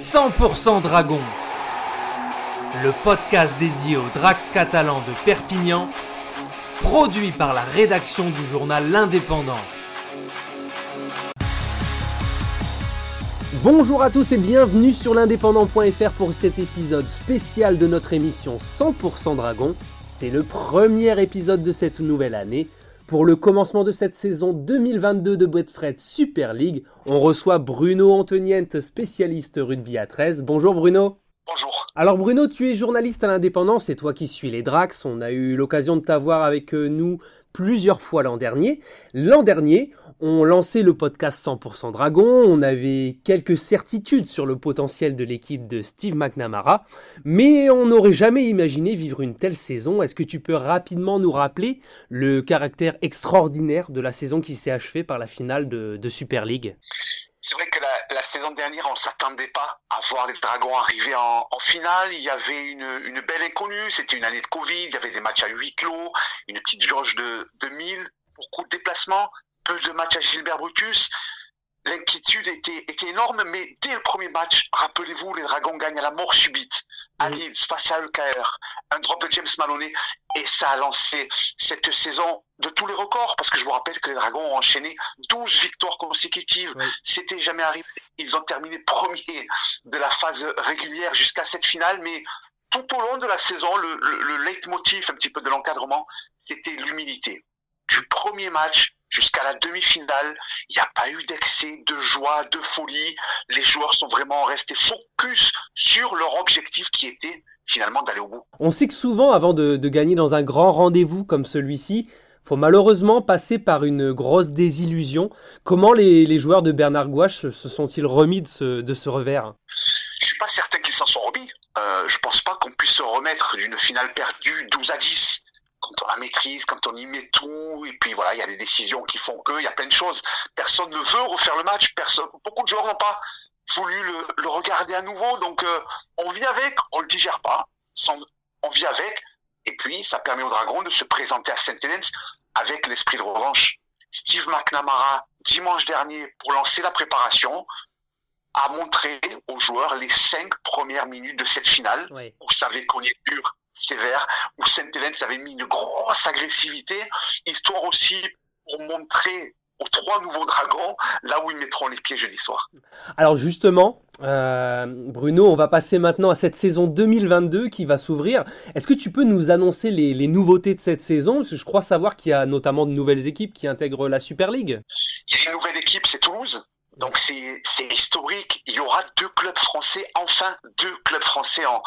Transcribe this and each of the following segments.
100% Dragon, le podcast dédié aux Drax catalans de Perpignan, produit par la rédaction du journal L'Indépendant. Bonjour à tous et bienvenue sur l'indépendant.fr pour cet épisode spécial de notre émission 100% Dragon. C'est le premier épisode de cette nouvelle année. Pour le commencement de cette saison 2022 de Fred Super League, on reçoit Bruno Antoniente, spécialiste rugby à 13. Bonjour Bruno. Bonjour. Alors Bruno, tu es journaliste à l'indépendant, c'est toi qui suis les Drax. On a eu l'occasion de t'avoir avec euh, nous plusieurs fois l'an dernier. L'an dernier, on lançait le podcast 100% Dragon, on avait quelques certitudes sur le potentiel de l'équipe de Steve McNamara, mais on n'aurait jamais imaginé vivre une telle saison. Est-ce que tu peux rapidement nous rappeler le caractère extraordinaire de la saison qui s'est achevée par la finale de, Super League? C'est vrai que la, saison dernière, on ne s'attendait pas à voir les Dragons arriver en, finale. Il y avait une, belle inconnue. C'était une année de Covid. Il y avait des matchs à huis clos, une petite jauge de, de 1000, beaucoup de déplacements peu de matchs à Gilbert Brutus. L'inquiétude était, était énorme, mais dès le premier match, rappelez-vous, les Dragons gagnent à la mort subite. À Leeds, face à EKR, un drop de James Maloney, et ça a lancé cette saison de tous les records, parce que je vous rappelle que les Dragons ont enchaîné 12 victoires consécutives. C'était jamais arrivé. Ils ont terminé premier de la phase régulière jusqu'à cette finale, mais tout au long de la saison, le, le, le leitmotiv un petit peu de l'encadrement, c'était l'humilité. Du premier match jusqu'à la demi-finale, il n'y a pas eu d'excès, de joie, de folie. Les joueurs sont vraiment restés focus sur leur objectif qui était finalement d'aller au bout. On sait que souvent, avant de, gagner dans un grand rendez-vous comme celui-ci, faut malheureusement passer par une grosse désillusion. Comment les, joueurs de Bernard Gouache se sont-ils remis de ce, revers? Je suis pas certain qu'ils s'en sont remis. Euh, je pense pas qu'on puisse se remettre d'une finale perdue 12 à 10 quand on la maîtrise, quand on y met tout, et puis voilà, il y a des décisions qui font que, il y a plein de choses. Personne ne veut refaire le match, personne, beaucoup de joueurs n'ont pas voulu le, regarder à nouveau, donc euh, on vit avec, on le digère pas, on vit avec, et puis ça permet aux Dragons de se présenter à Saint-Hélène avec l'esprit de revanche. Steve McNamara, dimanche dernier, pour lancer la préparation, a montré aux joueurs les cinq premières minutes de cette finale. Vous savez qu'on est dur, sévère, où Sainte-Hélène avait mis une grosse agressivité, histoire aussi pour montrer aux trois nouveaux dragons là où ils mettront les pieds jeudi soir. Alors justement, euh, Bruno, on va passer maintenant à cette saison 2022 qui va s'ouvrir. Est-ce que tu peux nous annoncer les, les nouveautés de cette saison? Parce que je crois savoir qu'il y a notamment de nouvelles équipes qui intègrent la Super League. Il y a une nouvelle équipe, c'est Toulouse. Donc c'est historique. Il y aura deux clubs français, enfin deux clubs français en,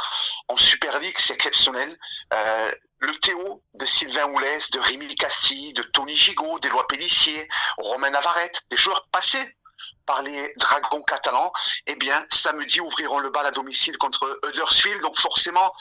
en Super League, c'est exceptionnel. Euh, le Théo de Sylvain Houlès, de Rémi Castille, de Tony Gigot, d'Éloi Pellissier, Romain Navarrete, des joueurs passés par les Dragons catalans, eh bien, samedi ouvriront le bal à domicile contre Huddersfield. Donc forcément,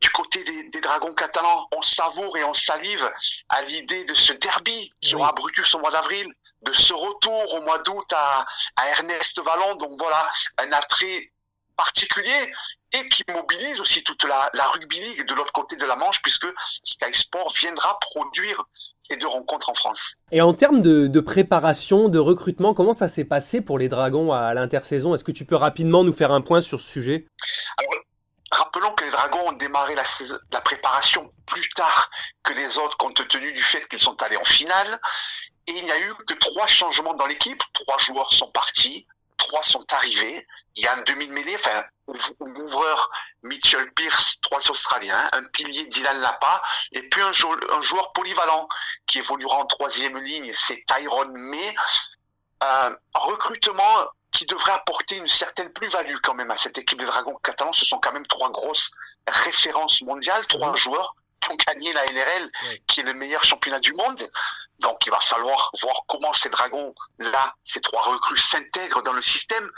du côté des, Dragons catalans, on savoure et on salive à l'idée de ce derby qui aura Brutus au mois d'avril, de ce retour au mois d'août à, Ernest Vallon. Donc voilà, un attrait particulier et qui mobilise aussi toute la, rugby league de l'autre côté de la Manche puisque Sky Sport viendra produire ces deux rencontres en France. Et en termes de, préparation, de recrutement, comment ça s'est passé pour les Dragons à l'intersaison? Est-ce que tu peux rapidement nous faire un point sur ce sujet? Rappelons que les Dragons ont démarré la, préparation plus tard que les autres compte tenu du fait qu'ils sont allés en finale. Et il n'y a eu que trois changements dans l'équipe. Trois joueurs sont partis, trois sont arrivés. Il y a un demi-mêlée, enfin, ouvreur Mitchell Pierce, trois Australiens, un pilier Dylan Lapa, et puis un, joueur polyvalent qui évoluera en troisième ligne, c'est Tyrone May. Un recrutement qui devrait apporter une certaine plus-value quand même à cette équipe des Dragons catalans. Ce sont quand même trois grosses références mondiales, trois mhm. joueurs ont gagné la NRL, qui est le meilleur championnat du monde. Donc il va falloir voir comment ces Dragons, là, ces trois recrues s'intègrent dans le système.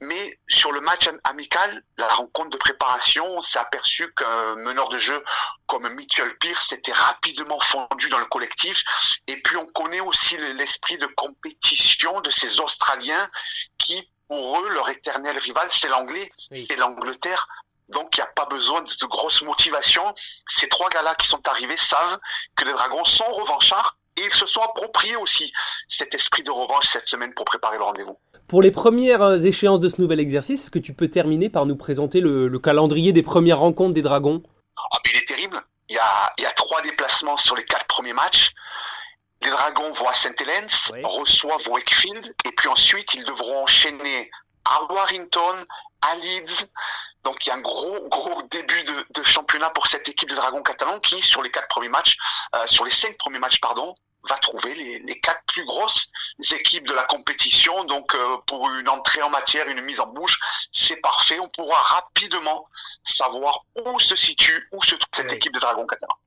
Mais sur le match amical, la rencontre de préparation, on s'est aperçu qu'un meneur de jeu comme Mitchell Pierce était rapidement fondu dans le collectif. Et puis on connaît aussi l'esprit de compétition de ces Australiens qui, pour eux, leur éternel rival, c'est l'anglais, c'est l'Angleterre. Donc il n'y a pas besoin de, grosses motivations. Ces trois gars-là qui sont arrivés savent que les Dragons sont revanchards et ils se sont appropriés aussi cet esprit de revanche cette semaine pour préparer le rendez-vous. Pour les premières échéances de ce nouvel exercice, est-ce que tu peux terminer par nous présenter le, calendrier des premières rencontres des Dragons? Ah, Il est terrible. Il y, a, il y a trois déplacements sur les quatre premiers matchs. Les Dragons vont à St. Helens, reçoivent Wakefield, et puis ensuite ils devront enchaîner à Warrington, à Leeds. Donc il y a un gros gros début de, championnat pour cette équipe de Dragons catalans qui, sur les quatre premiers matchs, euh, sur les cinq premiers matchs, pardon, va trouver les, quatre plus grosses équipes de la compétition. Donc euh, pour une entrée en matière, une mise en bouche, c'est parfait. On pourra rapidement savoir où se situe, où se trouve cette équipe de Dragons catalans.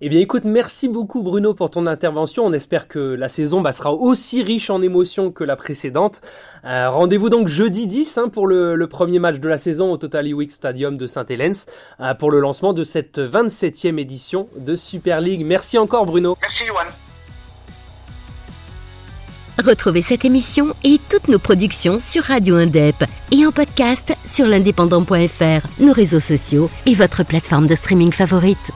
Eh bien écoute, merci beaucoup Bruno pour ton intervention. On espère que la saison bah, sera aussi riche en émotions que la précédente. Euh, rendez-vous donc jeudi 10 hein, pour le, premier match de la saison au Total Week Stadium de Saint-Hélène euh, pour le lancement de cette 27e édition de Super League. Merci encore Bruno. Merci Johan. Retrouvez cette émission et toutes nos productions sur Radio Indep et en podcast sur l'indépendant.fr, nos réseaux sociaux et votre plateforme de streaming favorite.